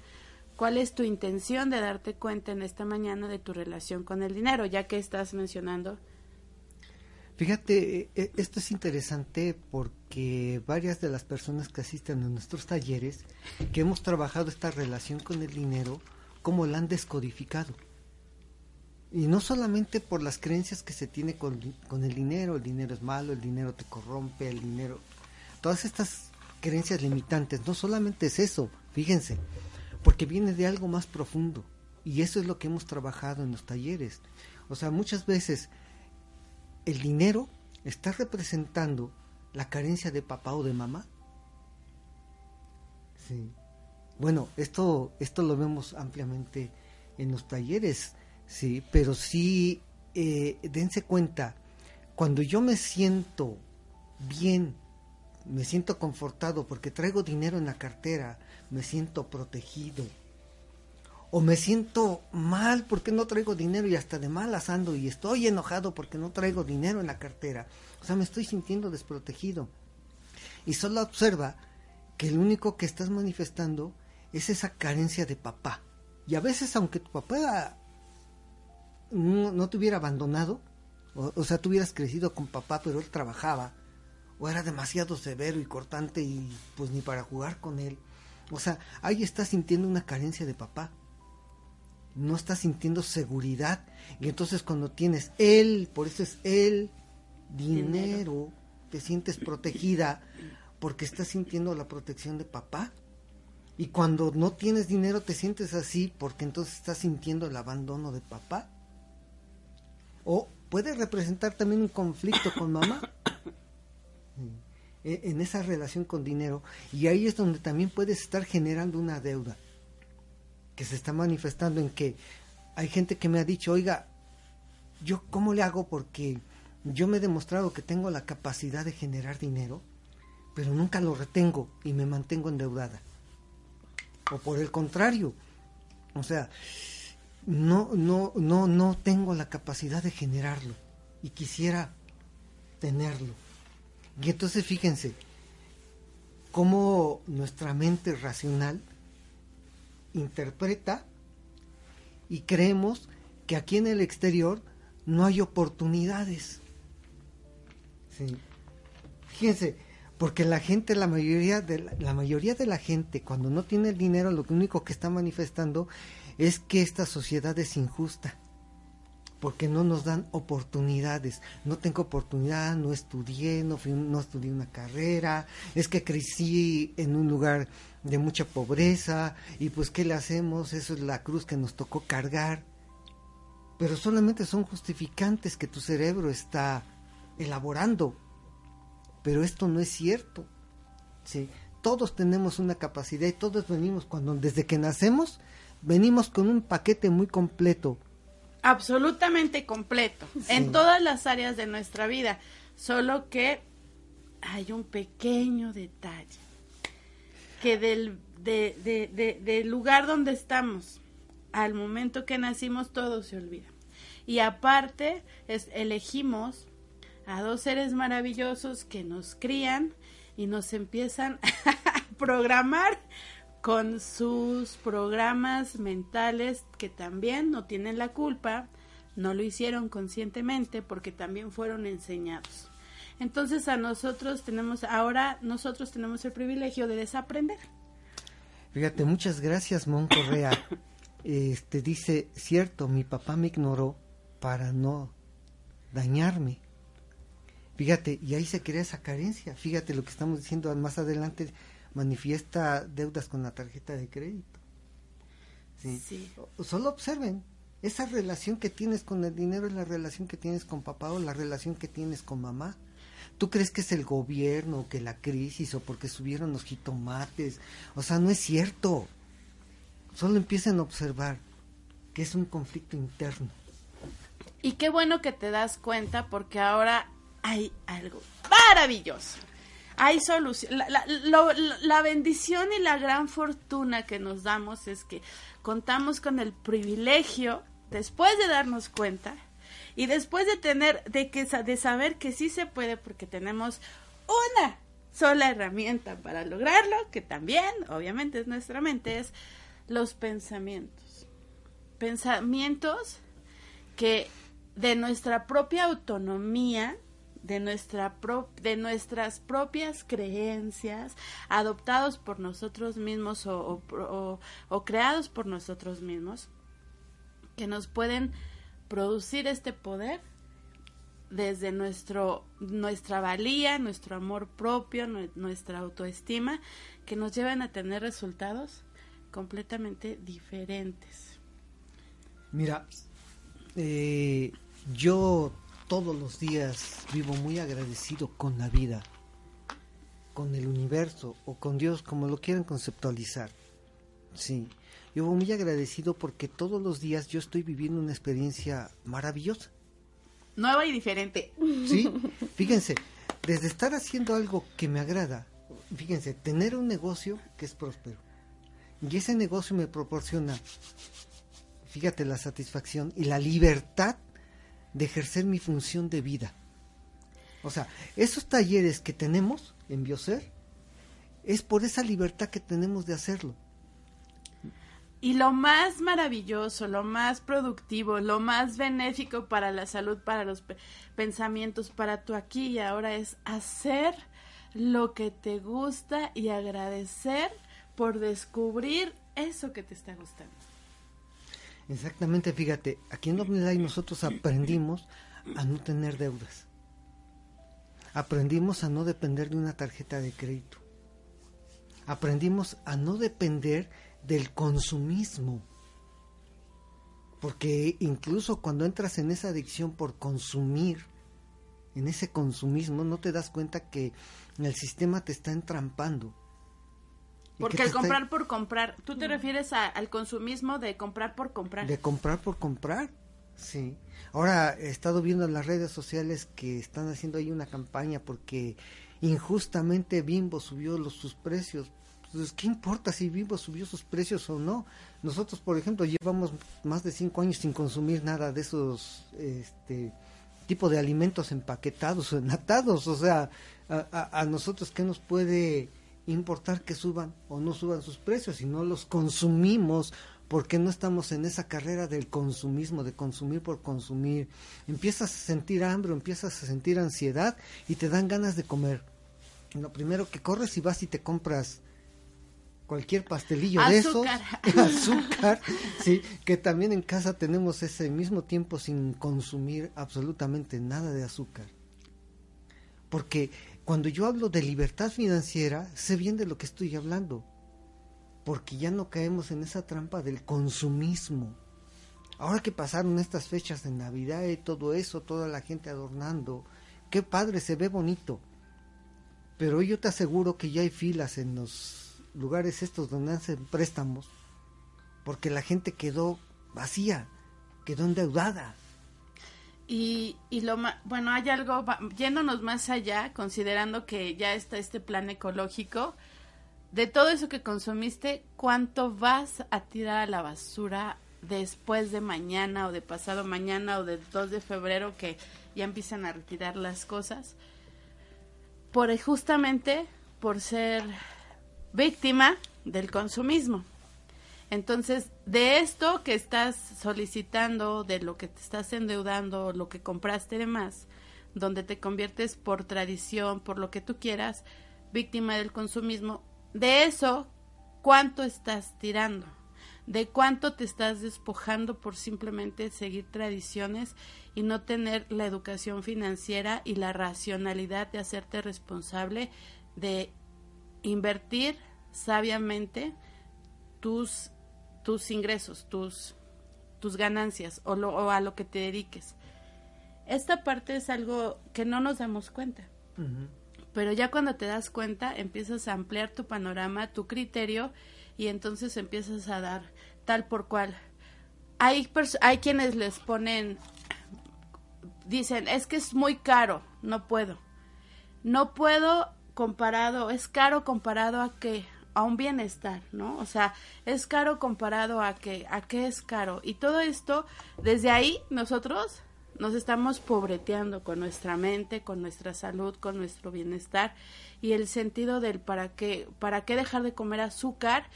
¿Cuál es tu intención de darte cuenta en esta mañana de tu relación con el dinero? Ya que estás mencionando Fíjate, e, esto es interesante porque varias de las personas que asisten a nuestros talleres, que hemos trabajado esta relación con el dinero, cómo la han descodificado. Y no solamente por las creencias que se tiene con, con, el dinero, el dinero es malo, el dinero te corrompe, el dinero... Todas estas creencias limitantes, no solamente es eso, fíjense, porque viene de algo más profundo. Y eso es lo que hemos trabajado en los talleres. O sea, muchas veces el dinero está representando la carencia de papá o de mamá. Sí. Bueno, esto, esto lo vemos ampliamente en los talleres, sí, pero sí, eh, dense cuenta, cuando yo me siento bien, me siento confortado porque traigo dinero en la cartera, me siento protegido, o me siento mal porque no traigo dinero y hasta de malas ando y estoy enojado porque no traigo dinero en la cartera. O sea, me estoy sintiendo desprotegido. Y solo observa que el único que estás manifestando es esa carencia de papá. Y a veces, aunque tu papá no, te hubiera abandonado, o, o sea, tú hubieras crecido con papá, pero él trabajaba, o era demasiado severo y cortante y pues ni para jugar con él. O sea, ahí estás sintiendo una carencia de papá no estás sintiendo seguridad. Y entonces cuando tienes él, por eso es el dinero, te sientes protegida porque estás sintiendo la protección de papá. Y cuando no tienes dinero te sientes así porque entonces estás sintiendo el abandono de papá. O puede representar también un conflicto con mamá. E, en esa relación con dinero. Y ahí es donde también puedes estar generando una deuda que se está manifestando en que hay gente que me ha dicho, oiga, yo cómo le hago porque yo me he demostrado que tengo la capacidad de generar dinero, pero nunca lo retengo y me mantengo endeudada. O por el contrario, o sea, no, no, no, no tengo la capacidad de generarlo y quisiera tenerlo. Y entonces fíjense cómo nuestra mente racional interpreta y creemos que aquí en el exterior no hay oportunidades. Fíjense, porque la gente, la mayoría de la, la, mayoría de la gente, cuando no tiene el dinero, lo único que está manifestando es que esta sociedad es injusta porque no nos dan oportunidades. No tengo oportunidad, no estudié, no, fui, no estudié una carrera, es que crecí en un lugar de mucha pobreza y pues ¿qué le hacemos? Eso es la cruz que nos tocó cargar. Pero solamente son justificantes que tu cerebro está elaborando. Pero esto no es cierto. ¿sí? Todos tenemos una capacidad y todos venimos cuando desde que nacemos venimos con un paquete muy completo absolutamente completo en todas las áreas de nuestra vida, solo que hay un pequeño detalle que del, del lugar donde estamos al momento que nacimos todo se olvida. Y aparte es, elegimos a dos seres maravillosos que nos crían y nos empiezan a programar con sus programas mentales que también no tienen la culpa, no lo hicieron conscientemente porque también fueron enseñados. Entonces a nosotros tenemos, ahora nosotros tenemos el privilegio de desaprender. Fíjate, muchas gracias, Mon Correa. Este dice, cierto, mi papá me ignoró para no dañarme. Fíjate, y ahí se crea esa carencia. Fíjate lo que estamos diciendo más adelante manifiesta deudas con la tarjeta de crédito. ¿sí? Solo observen, esa relación que tienes con el dinero es la relación que tienes con papá o la relación que tienes con mamá. ¿Tú crees que es el gobierno, que la crisis, o porque subieron los jitomates? O sea, no es cierto. Solo empiecen a observar que es un conflicto interno. Y qué bueno que te das cuenta porque ahora hay algo maravilloso hay solución. La, la, bendición y la gran fortuna que nos damos es que contamos con el privilegio, después de darnos cuenta, Y después de tener, de que de saber que sí se puede, porque tenemos una sola herramienta para lograrlo, que también, obviamente, es nuestra mente, es los pensamientos. Pensamientos que de nuestra propia autonomía, de, nuestra de nuestras propias creencias, adoptados por nosotros mismos o, o creados por nosotros mismos, que nos pueden producir este poder desde nuestro nuestra valía, nuestro amor propio, nuestra autoestima, que nos llevan a tener resultados completamente diferentes. Mira, eh, yo todos los días vivo muy agradecido con la vida, con el universo o con Dios, como lo quieran conceptualizar. Sí, yo vivo muy agradecido porque todos los días yo estoy viviendo una experiencia maravillosa nueva y diferente. Sí, fíjense, desde estar haciendo algo que me agrada, fíjense, tener un negocio que es próspero. Y ese negocio me proporciona, fíjate, la satisfacción y la libertad de ejercer mi función de vida. O sea, esos talleres que tenemos en Bioser es por esa libertad que tenemos de hacerlo. Y lo más maravilloso, lo más productivo, lo más benéfico para la salud, para los pensamientos, para tu aquí y ahora es hacer lo que te gusta y agradecer por descubrir eso que te está gustando. Exactamente, fíjate, aquí en Omnilife nosotros aprendimos a no tener deudas. Aprendimos a no depender de una tarjeta de crédito. Aprendimos a no depender del consumismo. Porque incluso cuando entras en esa adicción por consumir, en ese consumismo, no te das cuenta que el sistema te está entrampando. Porque al comprar por comprar, tú te refieres al consumismo de comprar por comprar. De comprar por comprar, sí. Ahora he estado viendo en las redes sociales que están haciendo ahí una campaña porque injustamente Bimbo subió los, sus precios. Pues, ¿qué importa si Vivo subió sus precios o no? Nosotros, por ejemplo, llevamos más de cinco años sin consumir nada de esos este, tipo de alimentos empaquetados o enlatados. O sea, a, a, nosotros, ¿qué nos puede importar que suban o no suban sus precios si no los consumimos? porque no estamos en esa carrera del consumismo, de consumir por consumir. Empiezas a sentir hambre, empiezas a sentir ansiedad y te dan ganas de comer. lo primero que corres y vas y te compras cualquier pastelillo de esos, azúcar, sí, que también en casa tenemos ese mismo tiempo sin consumir absolutamente nada de azúcar. Porque cuando yo hablo de libertad financiera, sé bien de lo que estoy hablando, porque ya no caemos en esa trampa del consumismo. Ahora que pasaron estas fechas de Navidad y todo eso, toda la gente adornando, qué padre, se ve bonito. Pero yo te aseguro que ya hay filas en los lugares estos donde hacen préstamos, porque la gente quedó vacía, quedó endeudada. Y, y lo bueno, hay algo, yéndonos más allá, considerando que ya está este plan ecológico, de todo eso que consumiste, ¿cuánto vas a tirar a la basura después de mañana o de pasado mañana o del 2 de febrero que ya empiezan a retirar las cosas? Por justamente por ser víctima del consumismo. Entonces, de esto que estás solicitando, de lo que te estás endeudando, lo que compraste de más, donde te conviertes por tradición, por lo que tú quieras, víctima del consumismo, de eso, ¿cuánto estás tirando? ¿De cuánto te estás despojando por simplemente seguir tradiciones y no tener la educación financiera y la racionalidad de hacerte responsable de invertir sabiamente tus, tus ingresos, tus, tus ganancias o, lo, a lo que te dediques. Esta parte es algo que no nos damos cuenta. Pero ya cuando te das cuenta, empiezas a ampliar tu panorama, tu criterio, y entonces empiezas a dar tal por cual. Hay, hay quienes les ponen, dicen, es que es muy caro, no puedo. No puedo comparado, es caro comparado a que a un bienestar, ¿no? O sea, es caro comparado a que a qué es caro y todo esto desde ahí nosotros nos estamos pobreteando con nuestra mente, con nuestra salud, con nuestro bienestar y el sentido del para qué, para qué dejar de comer azúcar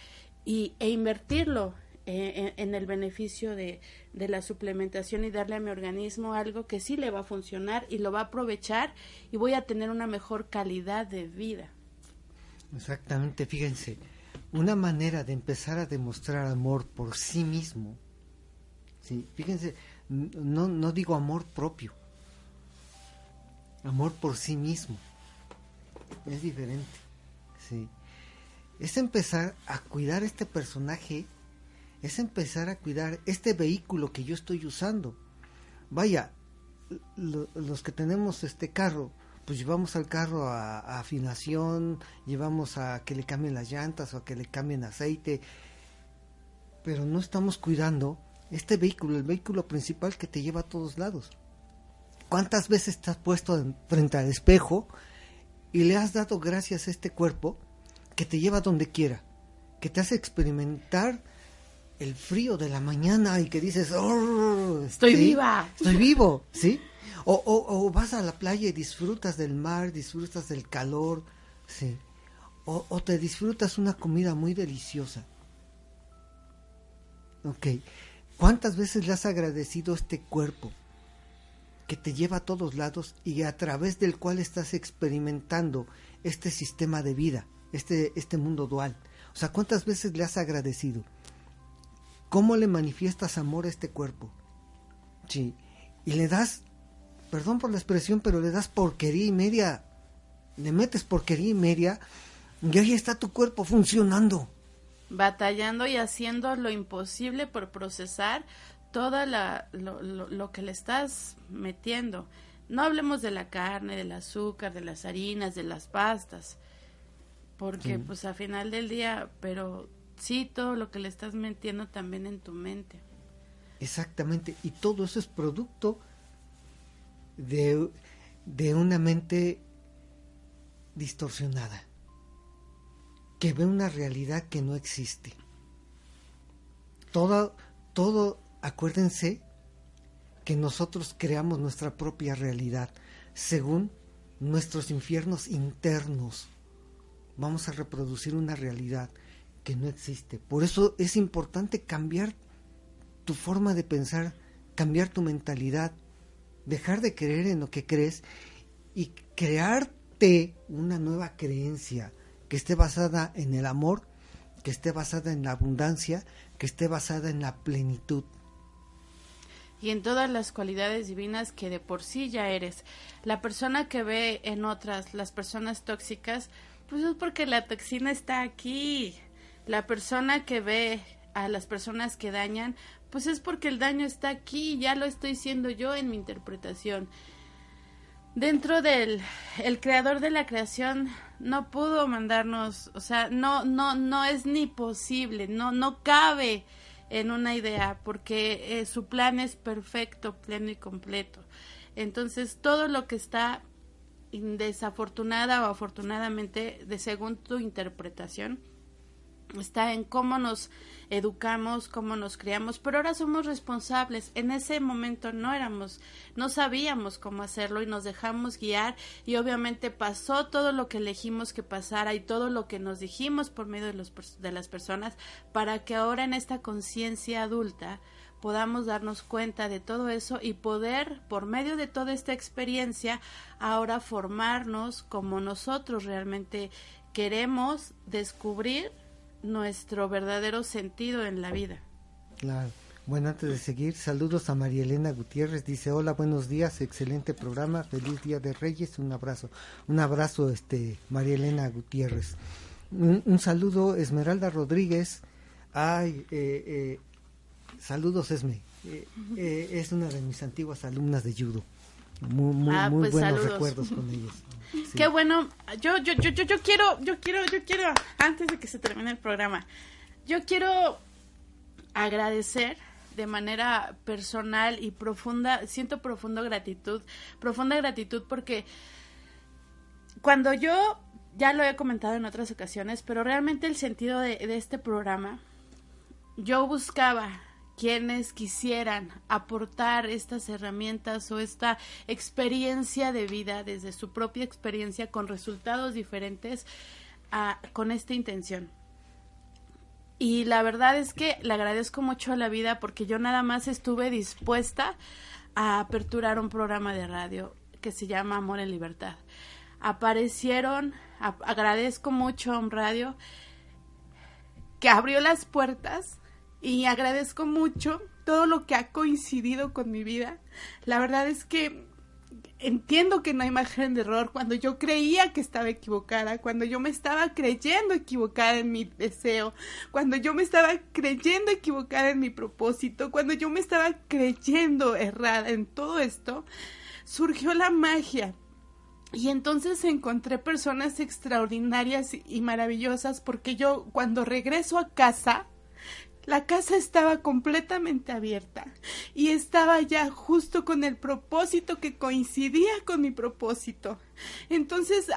y, e invertirlo eh, en, el beneficio de, de, la suplementación y darle a mi organismo algo que sí le va a funcionar y lo va a aprovechar y voy a tener una mejor calidad de vida. Exactamente, fíjense, una manera de empezar a demostrar amor por sí mismo, ¿sí? fíjense, no, no digo amor propio, amor por sí mismo, es diferente, ¿sí? es empezar a cuidar este personaje es empezar a cuidar este vehículo que yo estoy usando. Vaya, los que tenemos este carro, pues llevamos al carro a, afinación, llevamos a que le cambien las llantas o a que le cambien aceite, pero no estamos cuidando este vehículo, el vehículo principal que te lleva a todos lados. ¿Cuántas veces estás puesto frente al espejo y le has dado gracias a este cuerpo que te lleva donde quiera, que te hace experimentar el frío de la mañana y que dices, oh, estoy viva, estoy vivo, ¿sí? O, o, vas a la playa y disfrutas del mar, disfrutas del calor, ¿sí? O, o te disfrutas una comida muy deliciosa. Ok, ¿cuántas veces le has agradecido este cuerpo que te lleva a todos lados y a través del cual estás experimentando este sistema de vida, este, este mundo dual? O sea, ¿cuántas veces le has agradecido? ¿Cómo le manifiestas amor a este cuerpo? Sí. Y le das, perdón por la expresión, pero le das porquería y media. Le metes porquería y media y ahí está tu cuerpo funcionando. Batallando y haciendo lo imposible por procesar todo la, lo, que le estás metiendo. No hablemos de la carne, del azúcar, de las harinas, de las pastas, porque pues a final del día, pero sí, todo lo que le estás metiendo también en tu mente. Exactamente, y todo eso es producto de, de una mente distorsionada, que ve una realidad que no existe. Todo, todo, acuérdense que nosotros creamos nuestra propia realidad según nuestros infiernos internos. Vamos a reproducir una realidad que no existe. Por eso es importante cambiar tu forma de pensar, cambiar tu mentalidad, dejar de creer en lo que crees y crearte una nueva creencia que esté basada en el amor, que esté basada en la abundancia, que esté basada en la plenitud. Y en todas las cualidades divinas que de por sí ya eres. La persona que ve en otras las personas tóxicas, pues es porque la toxina está aquí la persona que ve a las personas que dañan, pues es porque el daño está aquí, ya lo estoy siendo yo en mi interpretación. Dentro del el creador de la creación no pudo mandarnos, o sea, no no no es ni posible, no no cabe en una idea porque eh, su plan es perfecto, pleno y completo. Entonces, todo lo que está desafortunada o afortunadamente de según tu interpretación está en cómo nos educamos, cómo nos criamos, pero ahora somos responsables. En ese momento no éramos, no sabíamos cómo hacerlo y nos dejamos guiar y obviamente pasó todo lo que elegimos que pasara y todo lo que nos dijimos por medio de, los, de las personas para que ahora en esta conciencia adulta podamos darnos cuenta de todo eso y poder, por medio de toda esta experiencia, ahora formarnos como nosotros realmente queremos descubrir nuestro verdadero sentido en la vida. Claro. Bueno, antes de seguir, saludos a María Elena Gutiérrez. Dice, hola, buenos días, excelente programa, feliz Día de Reyes, un abrazo. Un abrazo, este, María Elena Gutiérrez. Un, saludo, Esmeralda Rodríguez. Ay, eh, eh, saludos, Esme. Eh, es una de mis antiguas alumnas de judo. Muy, muy, ah, muy pues buenos recuerdos con ellos. Qué bueno. Yo, yo, yo, yo, yo quiero, yo quiero, yo quiero, antes de que se termine el programa, yo quiero agradecer de manera personal y profunda, siento profunda gratitud, profunda gratitud porque cuando yo, ya lo he comentado en otras ocasiones, pero realmente el sentido de este programa, yo buscaba quienes quisieran aportar estas herramientas o esta experiencia de vida desde su propia experiencia con resultados diferentes con esta intención. Y la verdad es que le agradezco mucho a la vida porque yo nada más estuve dispuesta a aperturar un programa de radio que se llama Amor en Libertad. Aparecieron, agradezco mucho a un radio que abrió las puertas y agradezco mucho todo lo que ha coincidido con mi vida. La verdad es que entiendo que no hay margen de error cuando yo creía que estaba equivocada, cuando yo me estaba creyendo equivocada en mi deseo, cuando yo me estaba creyendo equivocada en mi propósito, cuando yo me estaba creyendo errada en todo esto, surgió la magia. Y entonces encontré personas extraordinarias y maravillosas porque yo cuando regreso a casa, la casa estaba completamente abierta y estaba ya justo con el propósito que coincidía con mi propósito. Entonces,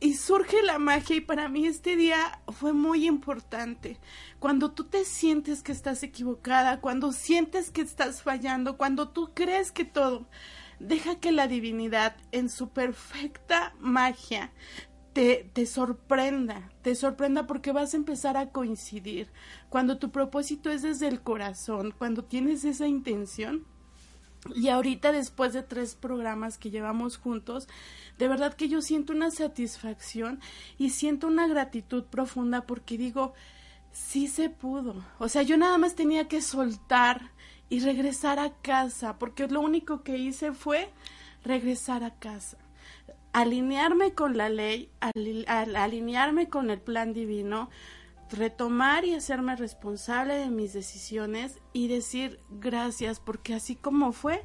y surge la magia y para mí este día fue muy importante. Cuando tú te sientes que estás equivocada, cuando sientes que estás fallando, cuando tú crees que todo, deja que la divinidad en su perfecta magia te, sorprenda, te sorprenda porque vas a empezar a coincidir. Cuando tu propósito es desde el corazón, cuando tienes esa intención. Y ahorita después de tres programas que llevamos juntos, de verdad que yo siento una satisfacción y siento una gratitud profunda porque digo, sí se pudo. O sea, yo nada más tenía que soltar y regresar a casa, porque lo único que hice fue regresar a casa alinearme con la ley, alinearme con el plan divino, retomar y hacerme responsable de mis decisiones y decir gracias porque así como fue.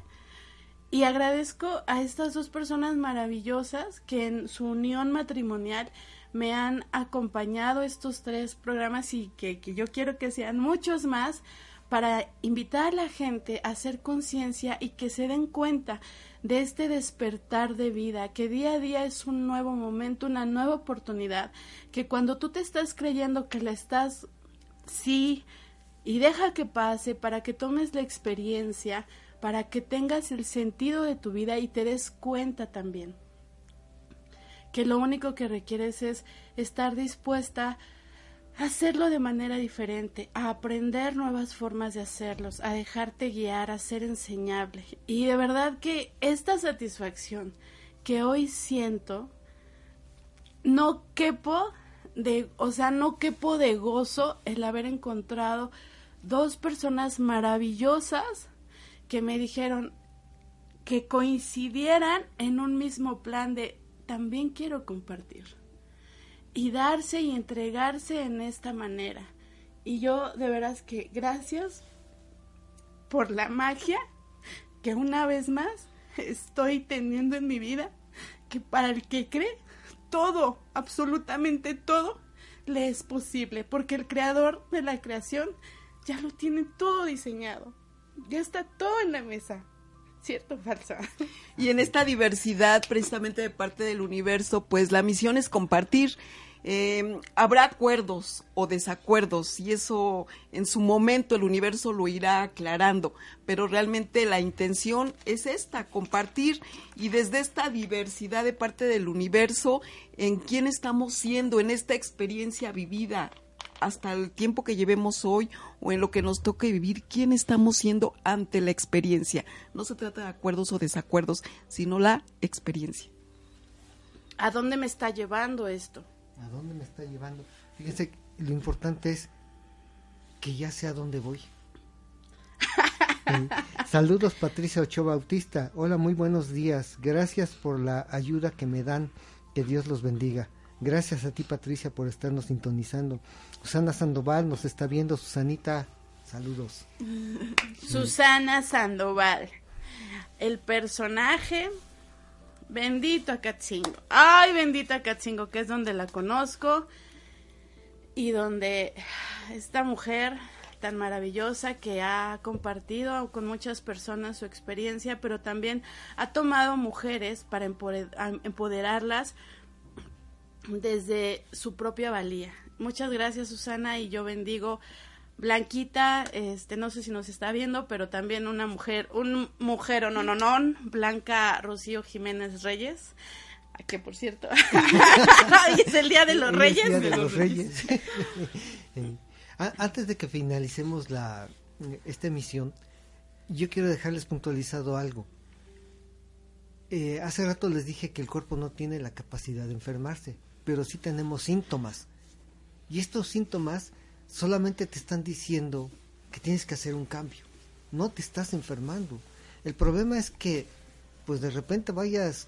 Y agradezco a estas dos personas maravillosas que en su unión matrimonial me han acompañado estos tres programas y que, que yo quiero que sean muchos más para invitar a la gente a hacer conciencia y que se den cuenta de este despertar de vida, que día a día es un nuevo momento, una nueva oportunidad, que cuando tú te estás creyendo que la estás, sí, y deja que pase para que tomes la experiencia, para que tengas el sentido de tu vida y te des cuenta también que lo único que requieres es estar dispuesta hacerlo de manera diferente, a aprender nuevas formas de hacerlos, a dejarte guiar, a ser enseñable. Y de verdad que esta satisfacción que hoy siento, no quepo de, o sea, no quepo de gozo el haber encontrado dos personas maravillosas que me dijeron que coincidieran en un mismo plan de también quiero compartir y darse y entregarse en esta manera. Y yo de veras que gracias por la magia que una vez más estoy teniendo en mi vida, que para el que cree, todo, absolutamente todo, le es posible, porque el creador de la creación ya lo tiene todo diseñado, ya está todo en la mesa. ¿Cierto falsa? Y en esta diversidad, precisamente de parte del universo, pues la misión es compartir eh, habrá acuerdos o desacuerdos y eso en su momento el universo lo irá aclarando, pero realmente la intención es esta, compartir y desde esta diversidad de parte del universo en quién estamos siendo en esta experiencia vivida hasta el tiempo que llevemos hoy o en lo que nos toque vivir, quién estamos siendo ante la experiencia. No se trata de acuerdos o desacuerdos, sino la experiencia. ¿A dónde me está llevando esto? ¿A dónde me está llevando? Fíjense, lo importante es que ya sé a dónde voy. Saludos Patricia Ochoa Bautista. Hola, muy buenos días. Gracias por la ayuda que me dan. Que Dios los bendiga. Gracias a ti Patricia por estarnos sintonizando. Susana Sandoval nos está viendo. Susanita, saludos. Susana Sandoval. El personaje Bendito a Katzingo. Ay, bendito a Katzingo, que es donde la conozco y donde esta mujer tan maravillosa que ha compartido con muchas personas su experiencia, pero también ha tomado mujeres para empoderarlas desde su propia valía. Muchas gracias Susana y yo bendigo Blanquita, este, no sé si nos está viendo, pero también una mujer, un mujer o no, no, no, Blanca Rocío Jiménez Reyes, que por cierto, es el Día de los Reyes. de, los Reyes. Antes de que finalicemos la, esta emisión, yo quiero dejarles puntualizado algo. Eh, hace rato les dije que el cuerpo no tiene la capacidad de enfermarse, pero sí tenemos síntomas. Y estos síntomas solamente te están diciendo que tienes que hacer un cambio. No te estás enfermando. El problema es que, pues de repente vayas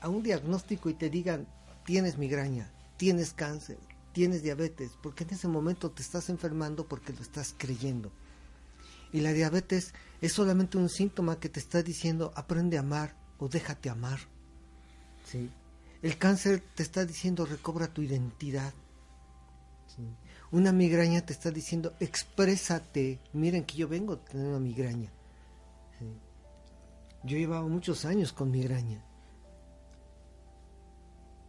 a un diagnóstico y te digan, tienes migraña, tienes cáncer, tienes diabetes, porque en ese momento te estás enfermando porque lo estás creyendo. Y la diabetes es solamente un síntoma que te está diciendo, aprende a amar o déjate amar. ¿Sí? El cáncer te está diciendo, recobra tu identidad. Una migraña te está diciendo, exprésate. Miren que yo vengo a tener una migraña. Yo llevaba muchos años con migraña.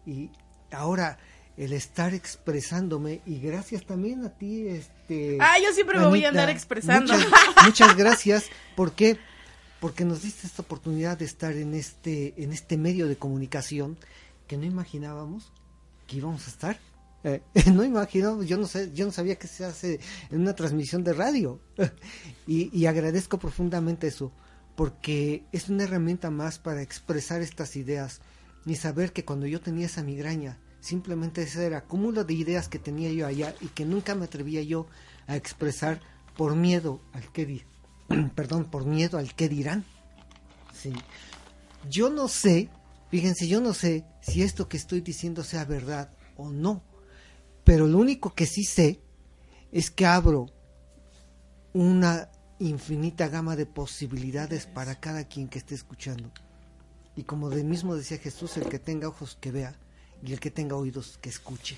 Y ahora el estar expresándome y gracias también a ti este ah yo siempre me voy a andar expresando muchas, muchas gracias porque porque nos diste esta oportunidad de estar en este en este medio de comunicación que no imaginábamos que íbamos a estar eh, no imaginaba, yo no sé, yo no sabía que se hace en una transmisión de radio. y, agradezco profundamente eso, porque es una herramienta más para expresar estas ideas y saber que cuando yo tenía esa migraña, simplemente ese era cúmulo de ideas que tenía yo allá y que nunca me atrevía yo a expresar por miedo al que perdón, por miedo al que dirán. Sí. Yo no sé, fíjense, yo no sé si esto que estoy diciendo sea verdad o no pero lo único que sí sé es que abro una infinita gama de posibilidades para cada quien que esté escuchando. Y como de mismo decía Jesús, el que tenga ojos que vea y el que tenga oídos que escuche.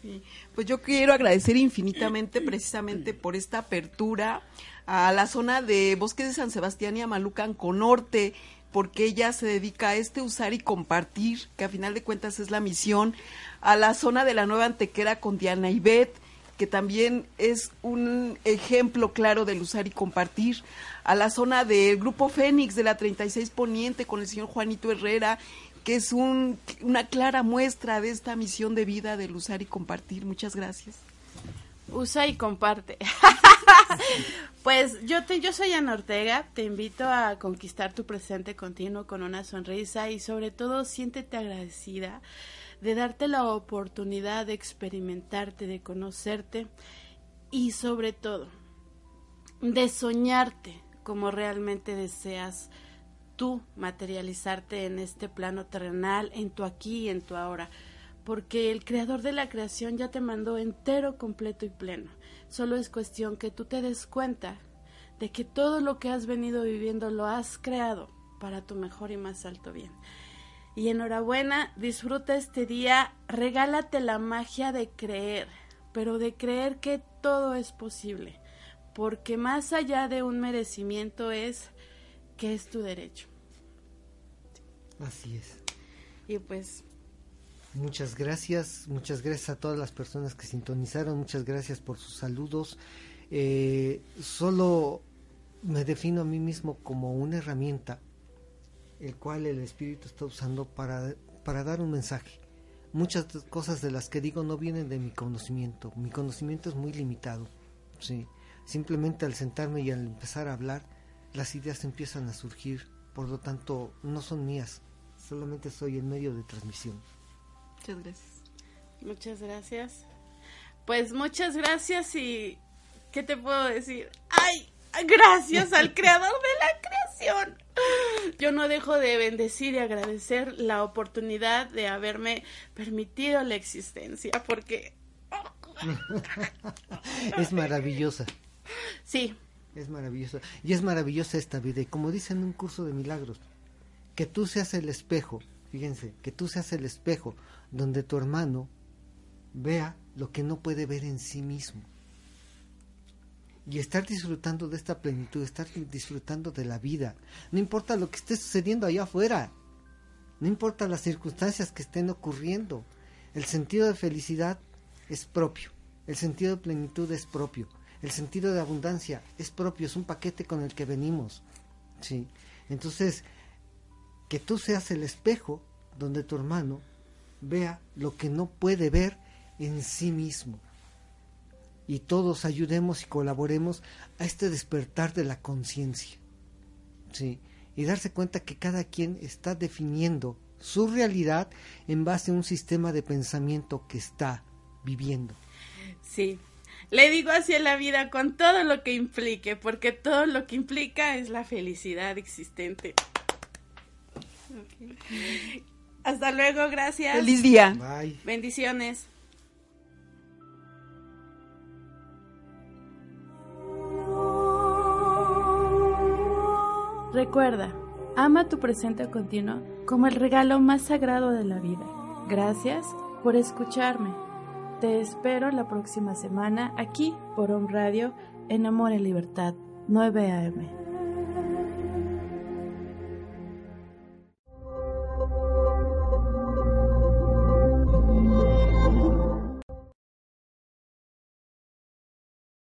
Sí, pues yo quiero agradecer infinitamente precisamente por esta apertura a la zona de Bosque de San Sebastián y a Malucanco Norte porque ella se dedica a este usar y compartir, que a final de cuentas es la misión, a la zona de la Nueva Antequera con Diana Ibet, que también es un ejemplo claro del usar y compartir, a la zona del Grupo Fénix de la 36 Poniente con el señor Juanito Herrera, que es un, una clara muestra de esta misión de vida del usar y compartir. Muchas gracias. Usa y comparte. pues yo te, yo soy Ana Ortega, te invito a conquistar tu presente continuo con una sonrisa y sobre todo siéntete agradecida de darte la oportunidad de experimentarte, de conocerte y sobre todo de soñarte como realmente deseas tú materializarte en este plano terrenal, en tu aquí y en tu ahora porque el creador de la creación ya te mandó entero, completo y pleno. Solo es cuestión que tú te des cuenta de que todo lo que has venido viviendo lo has creado para tu mejor y más alto bien. Y enhorabuena, disfruta este día, regálate la magia de creer, pero de creer que todo es posible, porque más allá de un merecimiento es que es tu derecho. Así es. Y pues Muchas gracias, muchas gracias a todas las personas que sintonizaron, muchas gracias por sus saludos. Eh, solo me defino a mí mismo como una herramienta, el cual el Espíritu está usando para, para dar un mensaje. Muchas cosas de las que digo no vienen de mi conocimiento, mi conocimiento es muy limitado. ¿sí? Simplemente al sentarme y al empezar a hablar, las ideas empiezan a surgir, por lo tanto no son mías, solamente soy el medio de transmisión. Muchas gracias. Muchas gracias. Pues muchas gracias y ¿qué te puedo decir? ¡Ay! Gracias al creador de la creación. Yo no dejo de bendecir y agradecer la oportunidad de haberme permitido la existencia porque es maravillosa. Sí. Es maravillosa. Y es maravillosa esta vida. Y como dicen en un curso de milagros, que tú seas el espejo, fíjense, que tú seas el espejo donde tu hermano vea lo que no puede ver en sí mismo. Y estar disfrutando de esta plenitud, estar disfrutando de la vida. No importa lo que esté sucediendo allá afuera. No importa las circunstancias que estén ocurriendo. El sentido de felicidad es propio. El sentido de plenitud es propio. El sentido de abundancia es propio, es un paquete con el que venimos. ¿sí? Entonces, que tú seas el espejo donde tu hermano vea lo que no puede ver en sí mismo. Y todos ayudemos y colaboremos a este despertar de la conciencia. ¿sí? Y darse cuenta que cada quien está definiendo su realidad en base a un sistema de pensamiento que está viviendo. Sí, le digo así en la vida con todo lo que implique, porque todo lo que implica es la felicidad existente. Hasta luego, gracias. Feliz día. Bye. Bendiciones. Recuerda, ama tu presente continuo como el regalo más sagrado de la vida. Gracias por escucharme. Te espero la próxima semana aquí por Home Radio en Amor y Libertad 9 AM.